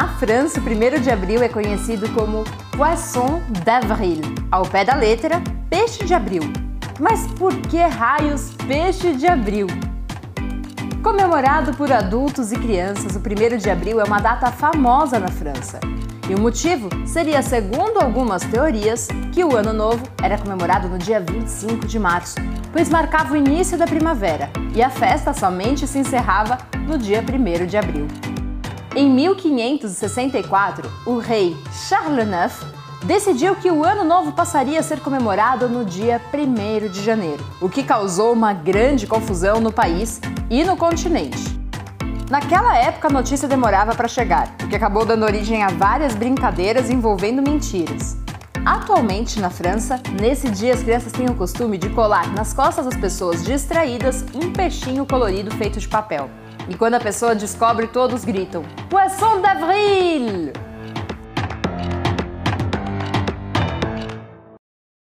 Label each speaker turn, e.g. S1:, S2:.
S1: França, o 1 de abril é conhecido como Poisson d'Avril, ao pé da letra, peixe de abril. Mas por que raios peixe de abril? Comemorado por adultos e crianças, o 1 de abril é uma data famosa na França. E o motivo seria, segundo algumas teorias, que o Ano Novo era comemorado no dia 25 de março, pois marcava o início da primavera e a festa somente se encerrava no dia 1 de abril. Em 1564, o rei Charles IX decidiu que o Ano Novo passaria a ser comemorado no dia 1 de janeiro, o que causou uma grande confusão no país e no continente. Naquela época a notícia demorava para chegar, o que acabou dando origem a várias brincadeiras envolvendo mentiras. Atualmente, na França, nesse dia as crianças têm o costume de colar nas costas das pessoas distraídas um peixinho colorido feito de papel. E quando a pessoa descobre, todos gritam: Poisson d'avril!